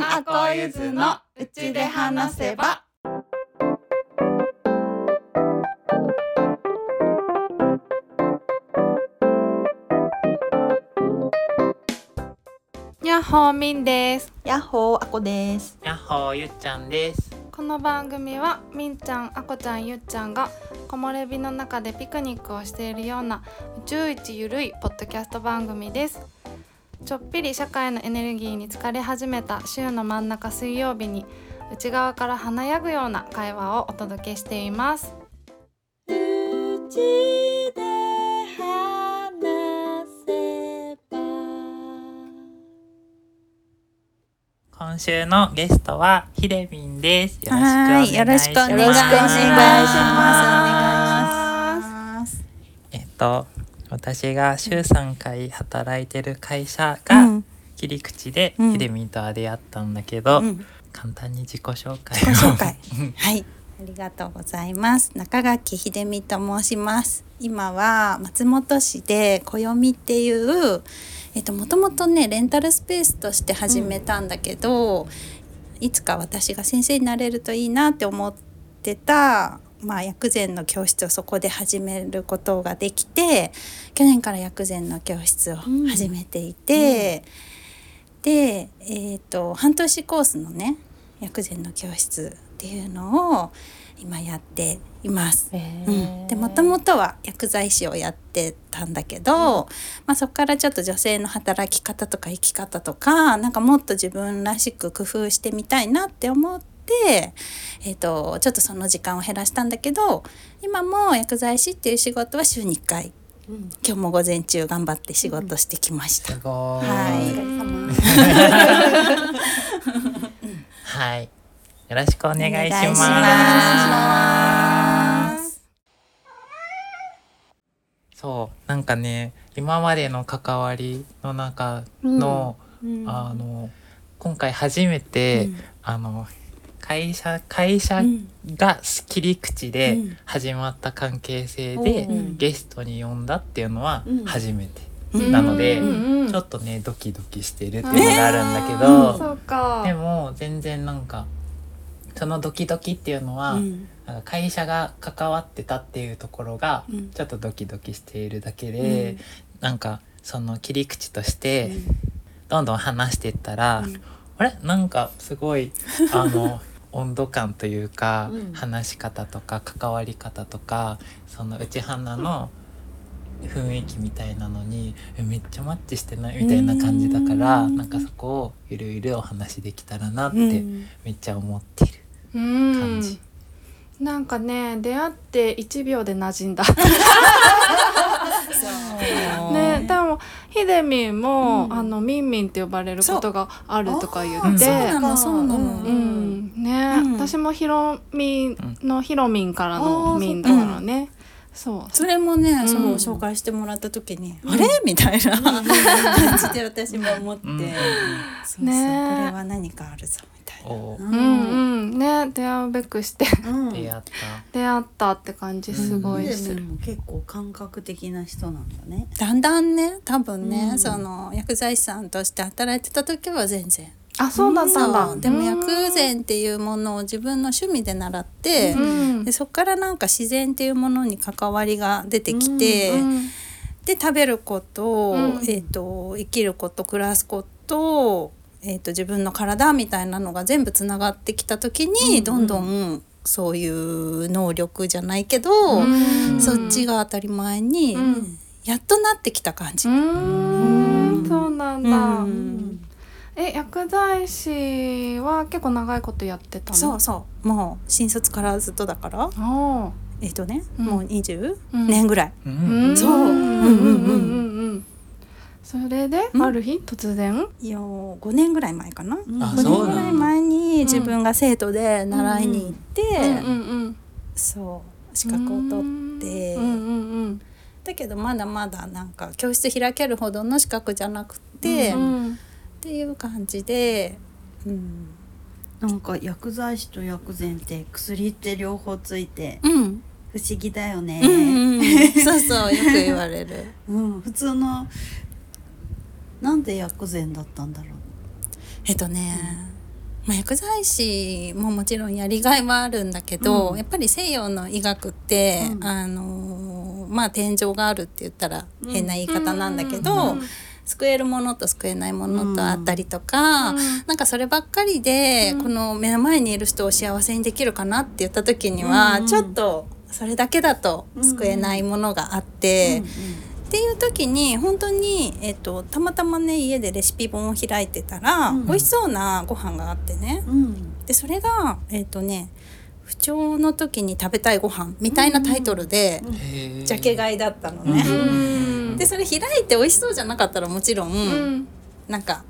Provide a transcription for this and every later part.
んあこゆずのうちで話せば。やっほーみんです。やっほーあこです。やっほーゆっちゃんです。この番組はみんちゃんあこちゃんゆっちゃんが木漏れ日の中でピクニックをしているような宇宙一ゆるいポッドキャスト番組ですちょっぴり社会のエネルギーに疲れ始めた週の真ん中水曜日に内側から華やぐような会話をお届けしています今週のゲストはひでみんです。よろしくおは願いします。いよろしくお願いしますお願いしますえっと私が週3回働いてる会社がうん。切り口でうん。ひでみんとは出会ったんだけど、うん。簡単に自己紹介を。自己紹介。はい。ありがとうございます。中垣秀美と申します。今は松本市で暦っていうえっともともとねレンタルスペースとして始めたんだけど、いつか私が先生になれるといいなって思ってたまあ薬膳の教室をそこで始めることができて去年から薬膳の教室を始めていて、で、えー、と半年コースのね薬膳の教室っていうのを今やっています。うん、でもともとは薬剤師をやってたんだけど、まあ、そこからちょっと女性の働き方とか生き方とかなんかもっと自分らしく工夫してみたいなって思って、えー、とちょっとその時間を減らしたんだけど今も薬剤師っていう仕事は週に1回、今日も午前中頑張って仕事してきました。すごーい。はい はい。よろしくお願いします。そうなんかね今までの関わりの中の、あの今回初めて、うんあの会社会社うん。が切り口でうん。始まった関係性で、う。んゲストに呼んだっていうのはうん。初めて、うん。なので、うんうんちょっとねドキドキしてるっていうのがあるんだけど、そうか。でも全然なんかそのドキドキっていうのは、うん。なんか会社が関わってたっていうところがうん。ちょっとドキドキしているだけで、なんかその切り口としてどんどん話していったら、うん。あれ？なんかすごいあの 温度感というか、うん。話し方とか関わり方とかその内花の雰囲気みたいなのにえめっちゃマッチしてない？みたいな感じだからうん。なんかそこをゆるゆるお話できたらなってうん。めっちゃ思ってるうん。感じ。なんかね出会って1秒で馴染んだ。ねでもひでみんも、うん。あのみんみんって呼ばれることがあるとか言あって。そうなのそうなの、うんね、うん。私もひろみんのひろみんからあのーみんだからね、そう。それもね、ん。そう紹介してもらった時に、あれ？みたいな感じで私も思って、うん。そうそう、ね。これは何かあるぞみたいな。おうん。うん。ね。出会うべくして。うん。出会った。出会ったって感じすごいする、でも結構感覚的な人なんだね。だんだんね多分ね、うん。その薬剤師さんとして働いてた時は全然。あそうだったんだ、でも薬膳っていうものを自分の趣味で習って、うん。でそこからなんか自然っていうものに関わりが出てきて、うんで食べること、うん。えー、と生きること暮らすこと,、えー、と自分の体みたいなのが全部つながってきた時に、どんどんそういう能力じゃないけど、うん。そっちが当たり前に、うん。やっとなってきた感じ。うーん。そうなんだ、うんえ薬剤師は結構長いことやってたの？そうそう。もう新卒からずっとだから。おえっ、とね、うん。もう20うん。年ぐらい。うう。んんそううんうんうんうんうん。それでうん？ある日突然？いや5年ぐらい前かな、あ5そうなんだ。年ぐらい前に自分が生徒で習いに行って、うんうんそう資格を取って、うんうんうんだけどまだまだなんか教室開けるほどの資格じゃなくて、っうんていう感じで、うん、なんか薬剤師と薬膳って薬って両方ついてうん、不思議だよね。うんうん、そうそうよく言われる。うん。普通のなんで薬膳だったんだろう？えっとね、まあ、薬剤師ももちろんやりがいはあるんだけど、うん。やっぱり西洋の医学って、うん。あのまあ天井があるって言ったら変な言い方なんだけど、うん救えるものと救えないものとあったりとか、うん。なんかそればっかりで、この目の前にいる人を幸せにできるかなって言った時には、うん。ちょっとそれだけだと救えないものがあって。っていう時に本当に、えっと、たまたまね家でレシピ本を開いてたら、うん。美味しそうなご飯があってね。うんうん。でそれがえっ、とね不調の時に食べたいご飯みたいなタイトルで、ジャケ買いだったのね。うんでそれ開いて美味しそうじゃなかったらもちろん、うん。なんか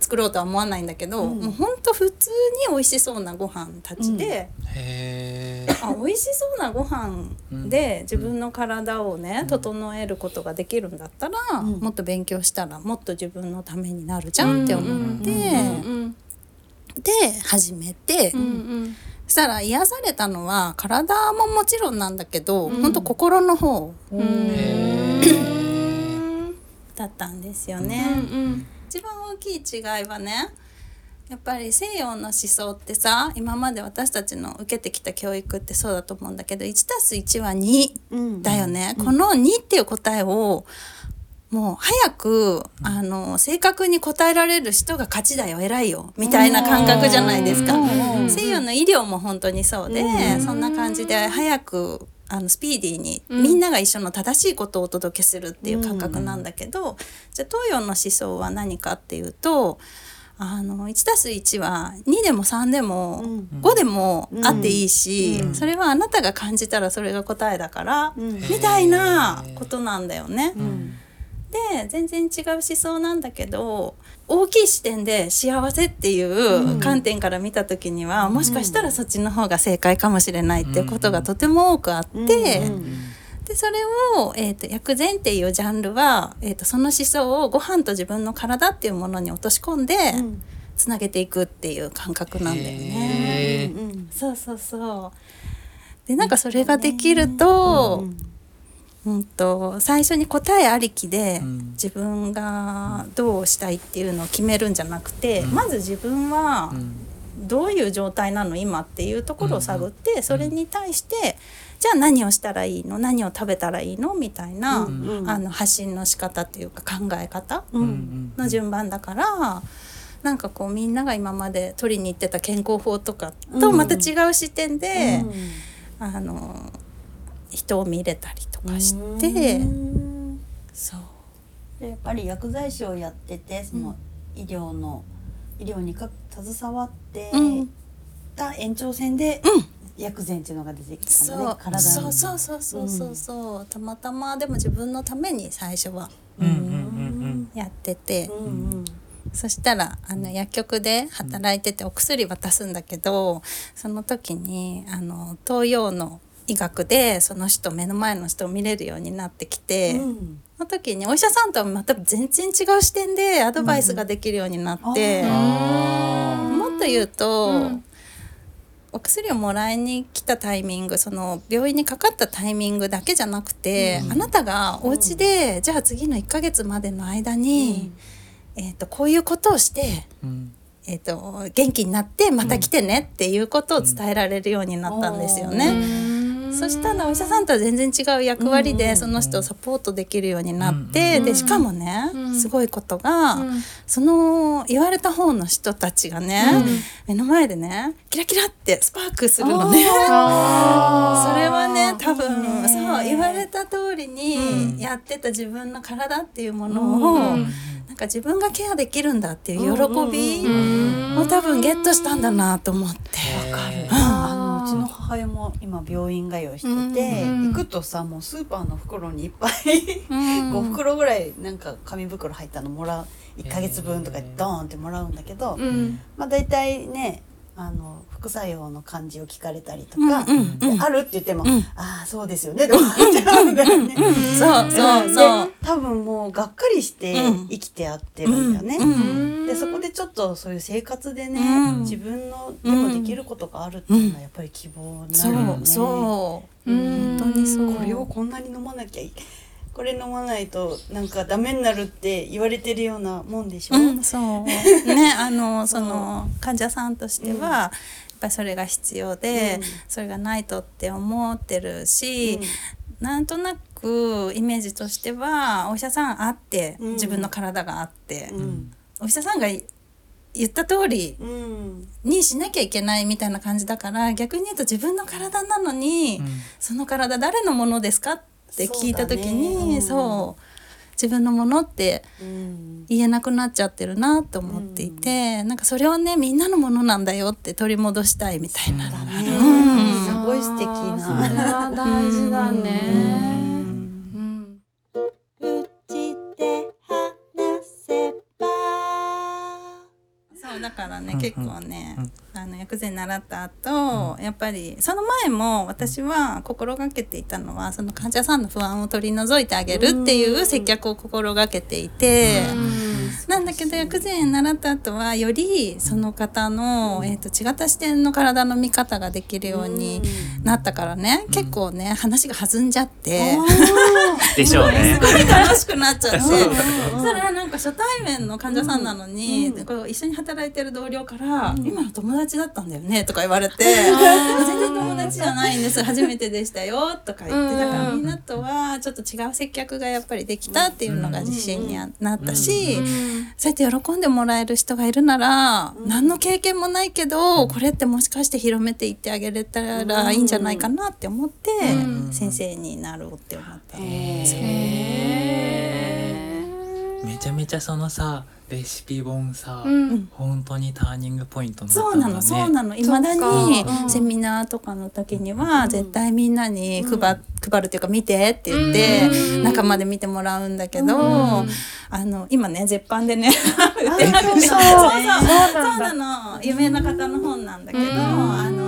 作ろうとは思わないんだけど、うん。もうほんと普通に美味しそうなご飯たちで、へー。あ美味しそうなご飯で自分の体をね、うん。整えることができるんだったら、うん。もっと勉強したらもっと自分のためになるじゃんって思って、うんで始めて、うんうん。そしたら癒されたのは体ももちろんなんだけど、うん。ほんと心の方。うん。へだったんですようね。ん。一番大きい違いはねやっぱり西洋の思想ってさ今まで私たちの受けてきた教育ってそうだと思うんだけど 1+1 は2うん。だよね、この2っていう答えをもう早くあの正確に答えられる人が勝ちだよ偉いよみたいな感覚じゃないですか。うん西洋の医療も本当にそうで、うんそんな感じで早くあのスピーディーにうんみんなが一緒の正しいことをお届けするっていう感覚なんだけど、じゃあ東洋の思想は何かっていうとあの 1+1 は2でも3でもうん5でもあっていいし、うんそれはあなたが感じたらそれが答えだから、うんみたいなことなんだよね。うんで全然違う思想なんだけど大きい視点で幸せっていう観点から見た時には、もしかしたらそっちの方が正解かもしれないっていうことがとても多くあって、うん。でそれを、えーと薬膳っていうジャンルは、えー、とその思想をご飯と自分の体っていうものに落とし込んでうん。つなげていくっていう感覚なんだよへね。うんそうそうそう。でなんかそれができると、うんと最初に答えありきでうん。自分がどうしたいっていうのを決めるんじゃなくて、うん。まず自分はうん。どういう状態なの？今っていうところを探って、それに対してじゃあ何をしたらいいの？何を食べたらいいの？みたいな、うんうん。あの発信の仕方っていうか考え方ううんん。の順番だから。なんかこうみんなが今まで取りに行ってた健康法とかとまた違う視点で、あの人を見れたりとかして、うんそう。でやっぱり薬剤師をやっててその医療の医療にか携わってうん。た延長線でうん。薬膳っていうのが出てきたのね体にそうそうそうそうそうそう、たまたまでも自分のために最初はうん。うんうんやってて、うんうん。そしたらあの薬局で働いててお薬渡すんだけどその時にあの東洋の医学でその人目の前の人を見れるようになってきて、うん。その時にお医者さんとはまた全然違う視点でアドバイスができるようになって、うんあもっと言うと、うんお薬をもらいに来たタイミングその病院にかかったタイミングだけじゃなくて、うん。あなたがお家で、じゃあ次の1ヶ月までの間に、えー、とこういうことをして、ーうん。えー、と元気になってまた来てねっていうことを伝えられるようになったんですよね。うんそしたらお医者さんとは全然違う役割うんでその人をサポートできるようになって、うんでしかもね、うん。すごいことが、うん。その言われた方の人たちがね、うん。目の前でねキラキラってスパークするのね。それはね多分そう言われた通りうん。にやってた自分の体っていうものを、うん。なんか自分がケアできるんだっていう喜びうんを多分ゲットしたんだなと思って。わかる。うちの母親も今病院通いしてて、うん行くとさもうスーパーの袋にいっぱいうん。5袋ぐらいなんか紙袋入ったのもらう。1ヶ月分とかドーンってもらうんだけど、うん。まあ大体ねあの副作用の感じを聞かれたりとか、あるって言っても、ん。ああそうですよねで終わっちゃうんだよね。そうそうそう。で。多分もうがっかりしてうん。生きてやってるんだよね。うん。でそこでちょっとそういう生活でね、うん。自分のでもできることがあるっていうのはやっぱり希望になそるよね。うそう。うん。本当にそう。これをこんなに飲まなきゃいこれ飲まないとなんかダメになるって言われてるようなもんでしょ、うん、そう。ねあの その患者さんとしては、やっぱりそれが必要で、うん。それがないとって思ってるし、なんとなくイメージとしてはお医者さんあって、うん。自分の体があって、うん。お医者さんが言った通りうん。にしなきゃいけないみたいな感じだから逆に言うと自分の体なのに、うん。その体誰のものですかって聞いた時にそそう,、だね自分のものってうん。言えなくなっちゃってるなと思っていて、なんかそれをねみんなのものなんだよって取り戻したいみたいなすごい素敵な。それは大事だね。だからね、うん結構ね、うん。あの薬膳習った後、やっぱりその前も私は心がけていたのはその患者さんの不安を取り除いてあげるっていう接客を心がけていて。なんだけど薬膳習った後はよりその方の、えー、と違った視点の体の見方ができるようになったからね、結構ね話が弾んじゃって、でしょうね。すごい楽しくなっちゃって。そう。だそしたらなんか初対面の患者さんなのに、こう一緒に働いてる同僚から「今の友達だったんだよね」とか言われて「全然友達じゃないんです。初めてでしたよ」とか言ってだからみんなとはちょっと違う接客がやっぱりできたっていうのが自信になったし。そうやって喜んでもらえる人がいるなら、何の経験もないけど、これってもしかして広めていってあげれたらいいんじゃないかなって思って、先生になろうって思った。めちゃめちゃそのさレシピ本さ、うん。本当にターニングポイントになったそうなの、そうなの。いまだにうん。セミナーとかの時には、絶対みんなに配,、配るっていうか見てって言って、中まで見てもらうんだけど、あの、今ね、絶版でね、売ってなくて、そうそうそう。なの。有名な方の本なんだけど、あの、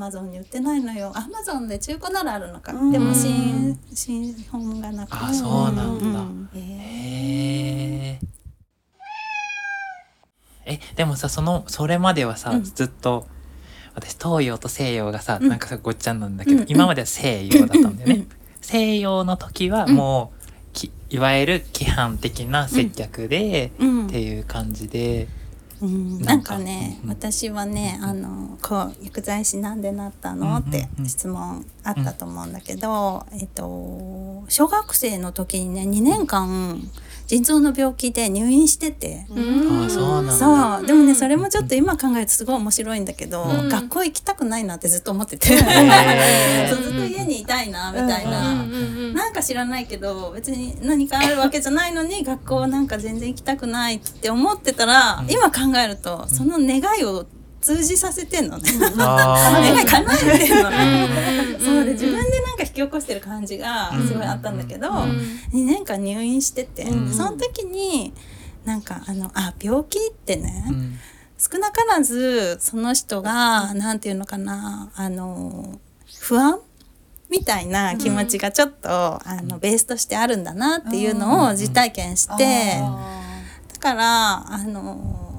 マゾンに売ってないのよ。アマゾンで中古ならあるのか。でも新、新本がなく。て。あそうなんだ、うん。へええでもさそのそれまではさ、うん。ずっと私東洋と西洋がさ、うん。なんかさごっちゃんなんだけど、うん。今までは西洋だったんだよね、うん。西洋の時はもう、きいわゆる規範的な接客で、うん。っていう感じで、うん、ななんんかかね、うん。私はねあのこう薬剤師なんでなったの、うん。ってうん質問あったと思うんだけど、えっと小学生の時にね2年間腎臓の病気で入院してて。あそうなんだ。そう。でもねそれもちょっと今考えるとすごい面白いんだけど、ん。学校行きたくないなってずっと思ってて、へ そうずっと家にいたいなみたいな、なんか知らないけど別に何かあるわけじゃないのに学校なんか全然行きたくないって思ってたら、今考えるとその願いを通じさせてんのね。あ願い叶えてんのね。そうで自分でなんか引き起こしてる感じがすごいあったんだけど、2年間入院してて、うん。その時になんかあのあ病気ってね、少なからずその人がなんていうのかなあの不安みたいな気持ちがちょっと、あのベースとしてあるんだなっていうのを実体験して、だからあの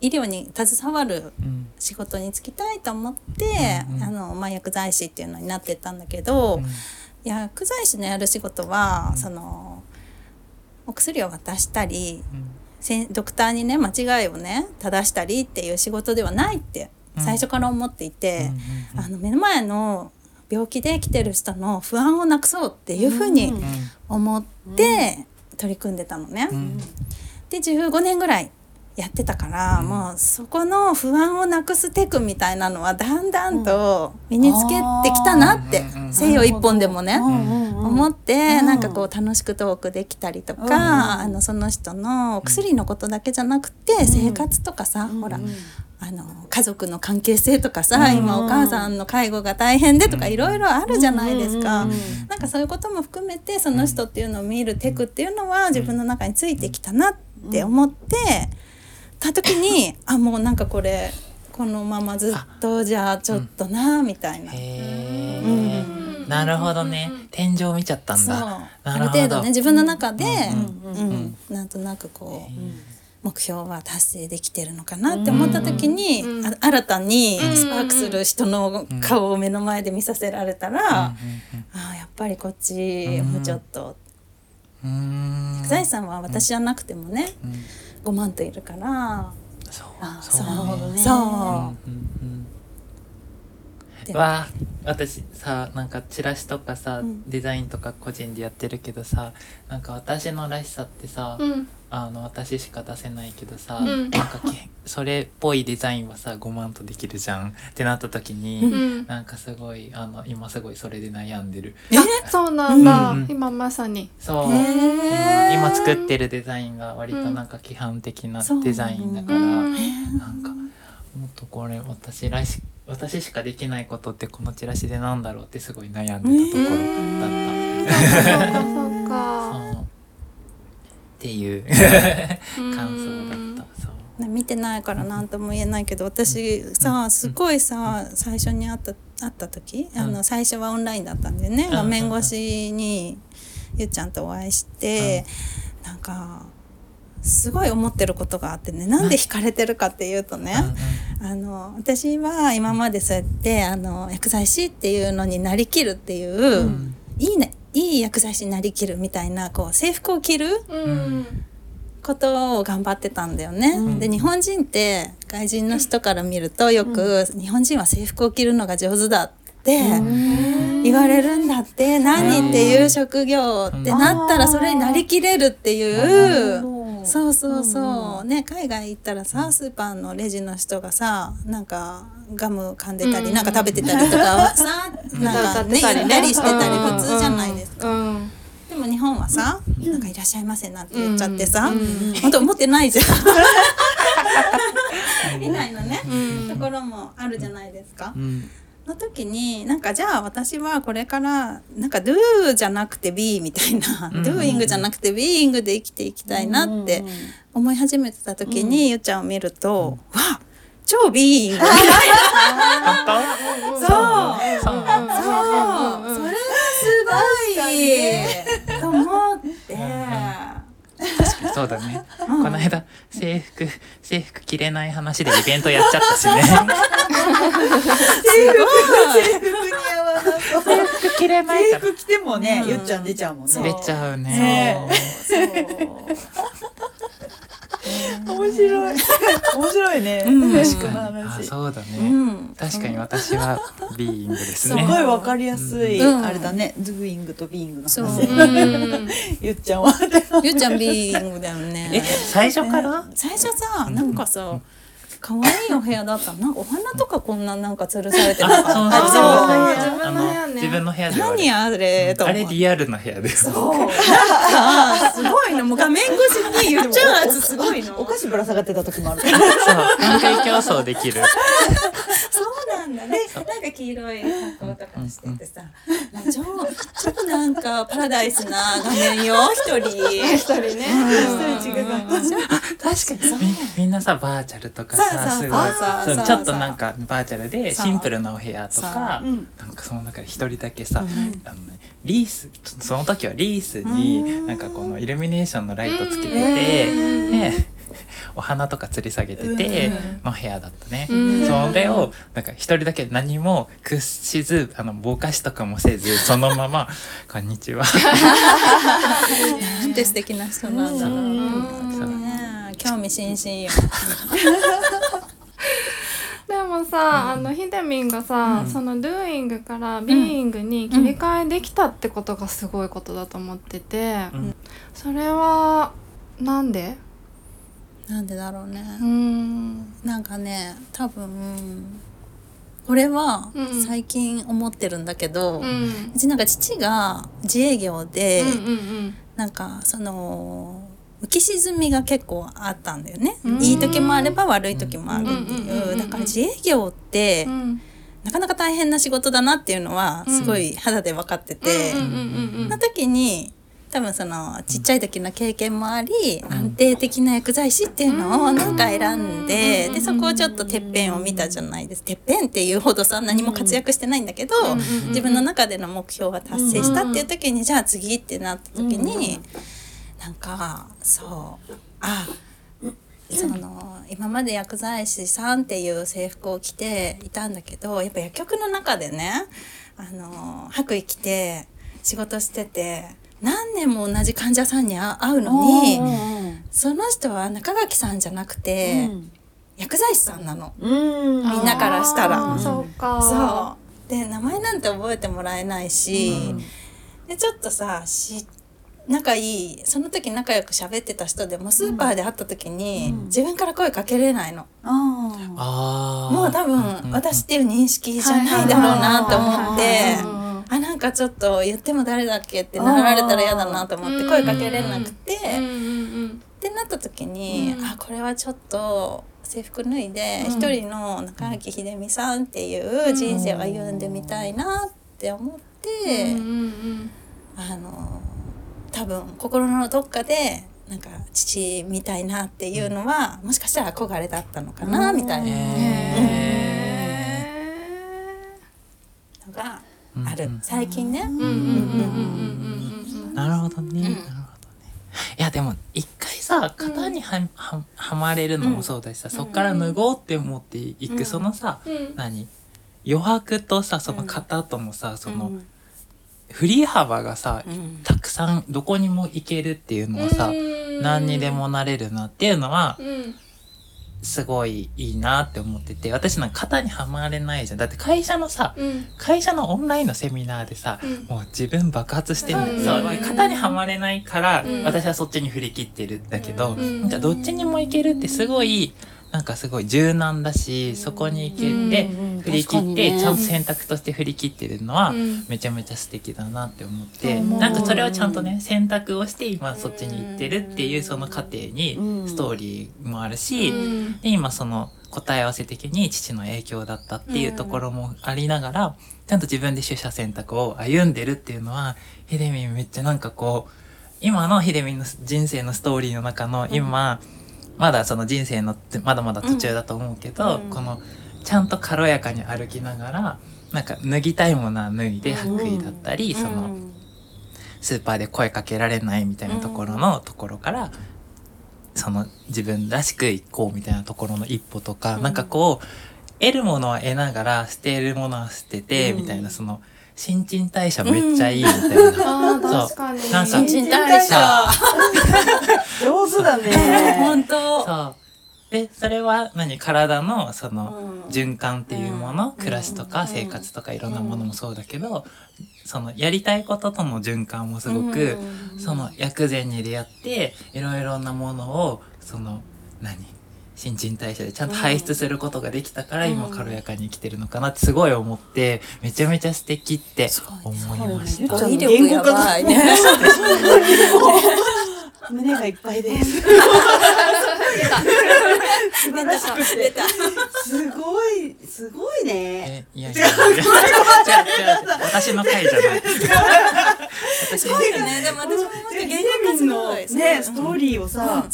医療に携わるうん。仕事に就きたいと思って、うんうんあのまあ、薬剤師っていうのになってったんだけど、うん。薬剤師のやる仕事は、そのお薬を渡したりせんドクターにね間違いをね正したりっていう仕事ではないってうん。最初から思っていて、うんあの目の前の病気で来てる人の不安をなくそうっていうふうに思って取り組んでたのね。うん。で15年ぐらいやってたから、もうそこの不安をなくすテクみたいなのはだんだんと身につけてきたなって、うんうん西洋一本でもね。うん思って、うん。なんかこう楽しくトークできたりとか、うん。あのその人の薬のことだけじゃなくて、生活とかさ、ほら、あの家族の関係性とかさ、今お母さんの介護が大変でとかいろいろあるじゃないですか、なんかそういうことも含めてその人っていうのを見るテクっていうのは自分の中についてきたなって思ってた時にあもうなんかこれこのままずっとじゃあちょっとなみたいな。なるほどね。天井見ちゃったんだ。ある程度ね自分の中で、うんうんなんとなくこう、目標は達成できてるのかなって思った時に、あ新たにスパークする人の顔を目の前で見させられたら、ああやっぱりこっちうんもうちょっと、うーん財産は私じゃなくてもね、うん5万といるから。そう。あそうなるほどね。そう、うんうんうんでわあ私さなんかチラシとかさ、うん。デザインとか個人でやってるけどさなんか私のらしさってさ、うん。あの私しか出せないけどさ、うん。なんかけそれっぽいデザインはさ5万とできるじゃん。ってなった時に、うん。なんかすごいあの今すごいそれで悩んでる。あそうなんだ、うん。今まさに。そう、へー。今今作ってるデザインが割となんか規範的なデザインだから、うん。なんかもっとこれ私らし私しかできないことってこのチラシでなんだろうってすごい悩んでたところだった。そうかそう。っていう。感想だった。そう。ね見てないから何とも言えないけど私さすごいさ最初に会った会った時あのうん最初はオンラインだったんでね。ん。画面越しにゆっちゃんとお会いしてなんかすごい思ってることがあってねなんで惹かれてるかっていうとねあの私は今までそうやってあの薬剤師っていうのになりきるっていう、ん。いいねいい薬剤師になりきるみたいなこう制服を着るうん。ことを頑張ってたんだよね。うん。で日本人って外人の人から見るとよく、日本人は制服を着るのが上手だって言われるんだって何っていう職業ってなったらそれになりきれるっていう。そうそうそう、ね海外行ったらさスーパーのレジの人がさなんかガム噛んでたり、うん。なんか食べてたりとかはさ なんかね歌ってたりね。言ったりしてたりうん。普通じゃないですか。うん。でも日本はさ、なんかいらっしゃいませなんて言っちゃってさ、うん。本当思ってないじゃん。いないのね、うん。ところもあるじゃないですか。うんの時になんかじゃあ私はこれからなんか do じゃなくて be みたいな、うん doing じゃなくて being で生きていきたいなって思い始めてた時に、ゆっちゃんを見ると、わあ超 being 本当？そう。そう。そう、それがすごい。と思って。そうだね。この間制服制服着れない話でイベントやっちゃったしね。制服着れない制服着てもね、ゆっちゃん出ちゃうもんね。出ちゃうね。面白い。面白いね。うん確かに。そうだうね。ん、確かに私はビーイングですね。ごいわかりやすい、うんあれだね。doing と being のそう話。うん ゆっちゃんは？ゆっちゃんビーイングだよえね。最初から？最初さ、なんかさ、可愛いお部屋だったの。なんかお花とかこんななんか吊るされてるのあ、そうかそうな。そう。自分の部屋ね自分の部屋ではある何あれとあ思って。れリアルな部屋です。そう。あすごいの。もう画面越しにゆっちゃんやつすごいの。お菓子ぶら下がってた時もある。そう。展開競争できる。そうなんだ。ね。なんか黄色い格好とかしててさ、なんか超超なんかパラダイスな画面よ。一人。一人ね。一人違う確かに。みみんなさバーチャルとかさすごいそちょっとなんかバーチャルでシンプルなお部屋とかなんかその中で一人だけさ、あのねリースその時はリースになんかこのイルミネーションのライトつけててでお花とか吊り下げてての部屋だったね。うん。それをなんか一人だけ何も屈しずあのぼかしとかもせず そのまま「こんにちは」なんて素敵な人なんだろう。興味津々よ。でもさ、あのひでみんがさ、その doing から being に切り替えできたってことがすごいことだと思ってて、うん。それはなんで？なんでだろうね。うん。なんかね、多分これはうん。最近思ってるんだけど、ううんちなんか父が自営業で、うんうんなんかその浮き沈みが結構あったんだよね、うん。いい時もあれば悪い時もあるってう。んうんうんいううんだから自営業ってうん。うんなかなか大変な仕事だなっていうのはすごい肌で分かってて、うんうんうんうんの時に多分そのちっちゃい時の経験もあり、安定的な薬剤師っていうのをなんか選んで、でそこをちょっとてっぺんを見たじゃないです。てっぺんっていうほどさ何も活躍してないんだけど、自分の中での目標が達成したっていう時に、じゃあ次ってなった時に、なんかそうあその今まで薬剤師さんっていう制服を着ていたんだけどやっぱ薬局の中でねあの白衣着て仕事してて何年も同じ患者さんに会会うのに、にその人は中垣さんじゃなくて、薬剤師さんなの。うん。みんなからしたら。そうか。そう。で名前なんて覚えてもらえないし、でちょっとさし仲いいその時仲良く喋ってた人でもスーパーで会った時に、うん。自分から声かけれないの、もう多分私っていう認識じゃないだろうなと思って、うんあなんかちょっと言っても誰だっけってなられたら嫌だなと思って声かけれなくて、うんうんってなった時に、うん。あこれはちょっと制服脱いで一、人の中垣秀美さんっていう人生を歩んでみたいなって思って、うんうんうんあの多分心のどっかでなんか父みたいなっていうのはもしかしたら憧れだったのかな、みたいな。のがある、うん最近ね。うんうんうんうんうんうん。なるほどね、なるほどね。いやでも一回さ型には,、ははまれるのもそうだしさ、そっから脱ごうって思っていく、うん。そのさ、うん。何？余白とさその型ともさ、その振り幅がさ、うん。たくさんどこにも行けるっていうのはさ、うん。何にでもなれるなっていうのはうんすごいいいなって思ってて私なんか型にはまれないじゃん。だって会社のさうん。会社のオンラインのセミナーでさ、うん。もう自分爆発してるんだよ、うん。そう型にはまれないから、うん。私はそっちに振り切ってるんだけど、うん。なん。かどっちにもいけるってすごいなんかすごい柔軟だしそこに行けて、うん振り切って、ね。ちゃんと選択として振り切ってるのは、うん。めちゃめちゃ素敵だなって思って、うん。なんかそれをちゃんとね選択をして今そっちに行ってるっていうその過程にうん。ストーリーもあるし、うん。で今その答え合わせ的に父の影響だったっていうところもありながら、ちゃんと自分で取捨選択を歩んでるっていうのはひでみんめっちゃなんかこう今のひでみんの人生のストーリーの中の今、まだその人生のまだまだ途中だと思うけど、うん。このちゃんと軽やかに歩きながらなんか脱ぎたいものは脱いで白衣だったり、そのスーパーで声かけられないみたいなところのところから、その自分らしく行こうみたいなところの一歩とか、なんかこう得るものは得ながら捨てるものは捨てて、みたいなその新陳代謝めっちゃいいみたいな。あー確かに。なんか新陳代謝。上手だね。本当。そう。で、それは何体のそのうん。循環っていうもの、暮らしとか生活とかいろんなものもそうだけど、そのやりたいこととの循環もすごく、その薬膳に出会って、いろいろなものを、その、何新陳代謝でちゃんと排出することができたから、今軽やかに生きてるのかなってすごい思って、めちゃめちゃ素敵って思いました。胸がいっぱいです 出た出た。すごいすごいねえ、いやいやいや。違う違う違う。私の回じゃない。私のすごいよね。でも私もなんか原ゲ力すのごい。ねストーリーをさ。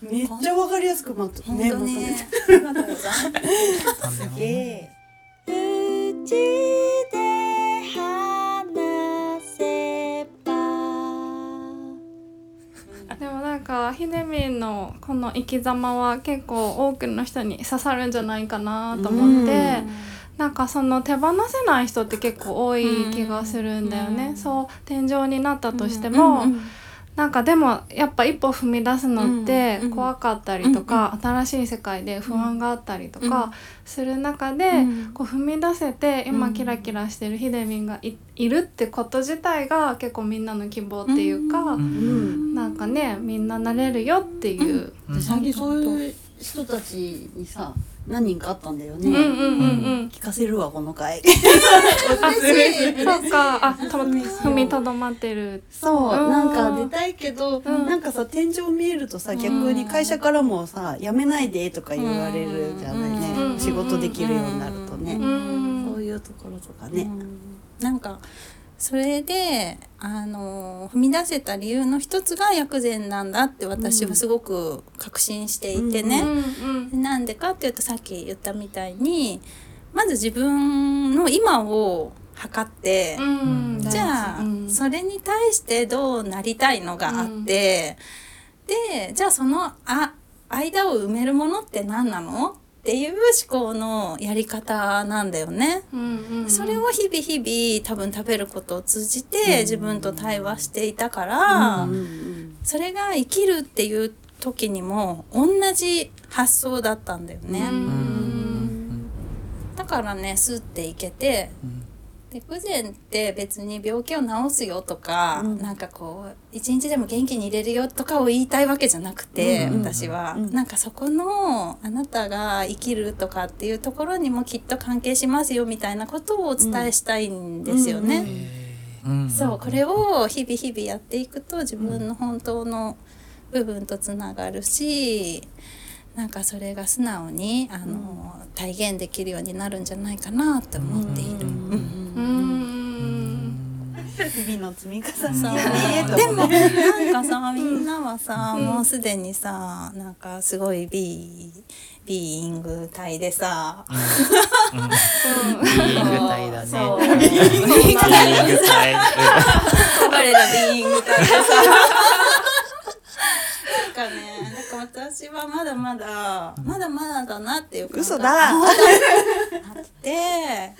めっちゃわかりやすくまとめて。ありがとうございます。とんでもないえかひでみんのこの生き様は結構多くの人に刺さるんじゃないかなと思って、なんかその手放せない人って結構多い気がするんだよね、そう天井になったとしても、なんかでもやっぱ一歩踏み出すのってうん怖かったりとか、新しい世界で不安があったりとかする中で、うんこう踏み出せて今うんキラキラしてるひでみんがいいるってこと自体が結構みんなの希望っていうか、うんなんかねみんななれるよっていう。うんで最近そういう人たちにさ何人かあったんだよね、うんうんうんうん。聞かせるわこの回 あ、そうか、あ、と踏みとどまってる。そううんなんかいけど、うん。なんかさ天井見えるとさ逆に会社からもさ「やめないで」とか言われるじゃないね、うん。仕事できるようになるとね、うん。そういうところとかね、なんかそれであの踏み出せた理由の一つが薬膳なんだって私はすごく確信していてうんね。うん。なんでかっていうとさっき言ったみたいにまず自分の今を測って、うん。じゃあ、うん。それに対してどうなりたいのがあって、でじゃあそのあ間を埋めるものって何なの？っっていう思考のやり方なんだよね。うんうんうん。それを日々日々多分食べることを通じて自分と対話していたから、それが生きるっていう時にも同じ発想だったんだよね。うん。だからねスッていけてうんで不全って別に病気を治すよとか、うん。なんかこう一日でも元気に入れるよとかを言いたいわけじゃなくて、うん私は、うん。なんかそこのあなたが生きるとかっていうところにもきっと関係しますよみたいなことをお伝えしたいんですよね。うん。そうこれを日々日々やっていくと自分の本当の部分とつながるしなんかそれが素直にあの、体現できるようになるんじゃないかなって思っている。うんうん日々の積み重そうねでもなんかさみんなはさ、もうすでにさなんかすごいビービーイング体でさ、ビーイング体だね。ビーイング体。我らビーイング体 でさなんかね。なんか私はまだまだまだまだだなっていう感嘘だ。あって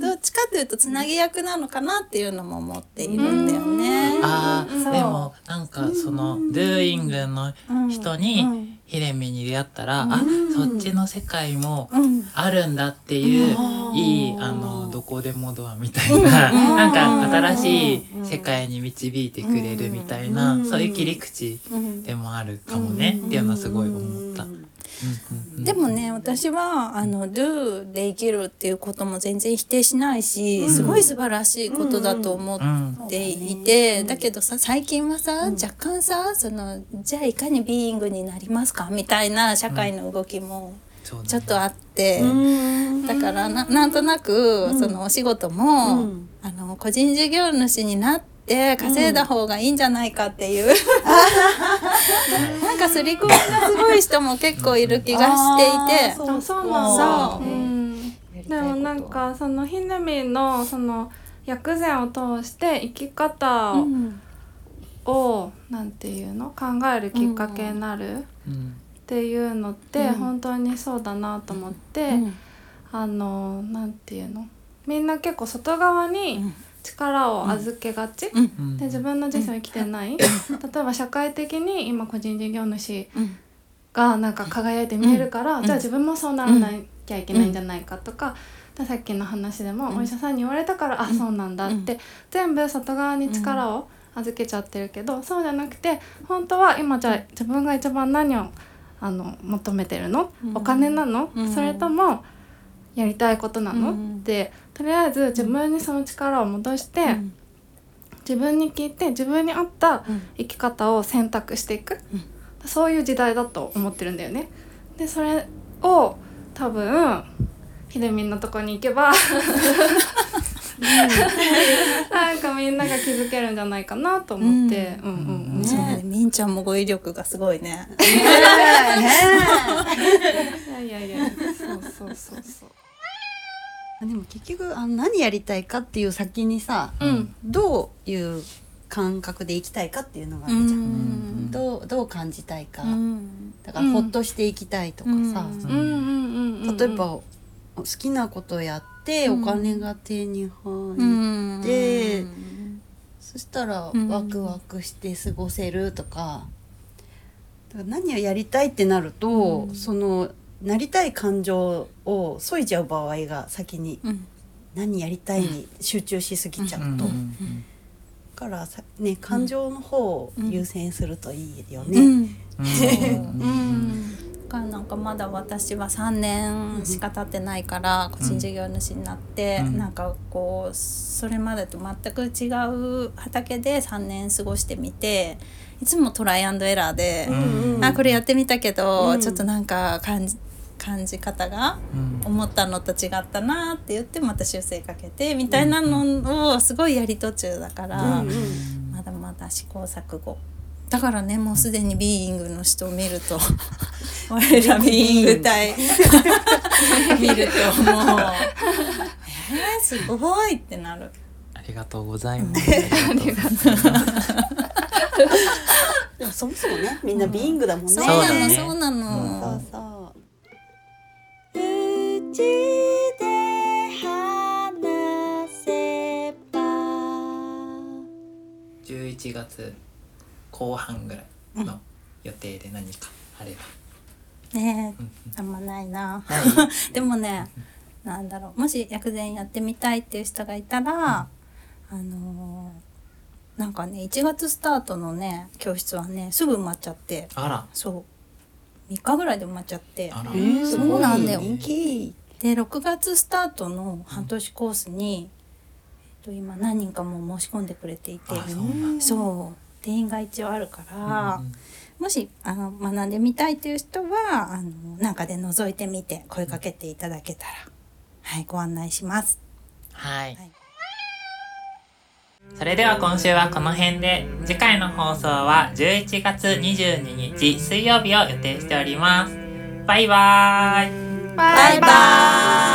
どっちかというとつなぎ役なのかなっていうのも思っているんだよね。ああ、でもなんかそのドゥーイングの人にヒレミに出会ったら、あ、そっちの世界もうん。あるんだっていう、いいあのどこでもドアみたいな、なんか新しい世界に導いてくれるみたいな、そういう切り口でもあるかもね、っていうのはすごい思った。うんうんうんでもね私はあの do で生きるっていうことも全然否定しないし、すごい素晴らしいことだと思っていて、だけどさ最近はさ、若干さそのじゃあいかにビーイングになりますかみたいな社会の動きもちょっとあって、だからななんとなく、そのお仕事も、うん。あの個人事業主になって稼いだ方がいいんじゃないかっていう、なんか刷り込みがすごい人も結構いる気がしていて。あそうなんだ。そう。うん。でもなんかそのひなみのその薬膳を通して生き方を,、うん。なんていうの？考えるきっかけになるっうんていうのって本当にそうだなと思って、うん。あのなんていうの？みんな結構外側に力を預けがち、で自分の人生を生きてない、例えば社会的に今個人事業主うんがなんか輝いて見えるから、じゃあ自分もそうならなきゃいけないんじゃないかとか、でさっきの話でもお医者さんに言われたから、あそうなんだって、全部外側に力を預けちゃってるけど、そうじゃなくて本当は今じゃあ自分が一番何をあの求めてるの、お金なの、うん。それともやりたいことなの、うん。ってとりあえず自分にその力を戻して、うん。自分に聞いて自分に合った生き方を選択していく、そういう時代だと思ってるんだよね。でそれを多分ひでみんのとこに行けば なんかみんなが気づけるんじゃないかなと思って、うん、うんうんねえみんちゃんも語彙力がすごいね。いやいやいや。そうそうそうそうでも結局あの何やりたいかっていう先にさ、うん。どういう感覚で生きたいかっていうのがあるじゃん、どうどう感じたいか、だからほっとしていきたいとかさ、うん。うんうんうん例えば好きなことやってお金が手に入うん。って、そしたらん。ワクワクして過ごせるとか,、だから何をやりたいってなると、そのなりたい感情を削いじゃう場合が先にうん。何やりたいに集中しすぎちゃうと、うんだうんからさ、ね、感情の方を優先するといいよね。うん。うん。うん。だからなんかまだ私は3年しか経ってないから個人事業主になって、うん。なんかこうそれまでと全く違う畑で3年過ごしてみていつもトライアンドエラーで、うん。あこれやってみたけど、うん。ちょっとなんか感じ感じ方がうん思ったのと違ったなって言ってまた修正かけてみたいなのをすごいやり途中だから、うんうんまだまだ試行錯誤だからねもうすでにビーイングの人を見ると 我らビーイング隊 見るともうえー、すごいってなる。ありがとうございます。でもそもそもねみんなビーイングだもんね。そうなの、そうなの。そうそう11月後半ぐらいの予定で何かあれば、ねえ、うん、あんまないな、はい、でもね、う、なんだろう。もし薬膳やってみたいっていう人がいたら、うん、あのー、なんかね1月スタートのね教室はねすぐ埋まっちゃって。あら。そう。3日ぐらいで埋まっちゃって。そうなんだよ。大きい。で6月スタートの半年コースに、えっと、今何人かもう申し込んでくれていて。あそう定員が一応あるから、うんもしあの学んでみたいっていう人はあのなんかで覗いてみて声かけていただけたら、はいご案内します。はい。はい。それでは今週はこの辺で次回の放送は11月22日水曜日を予定しております。バイバーイバイバイ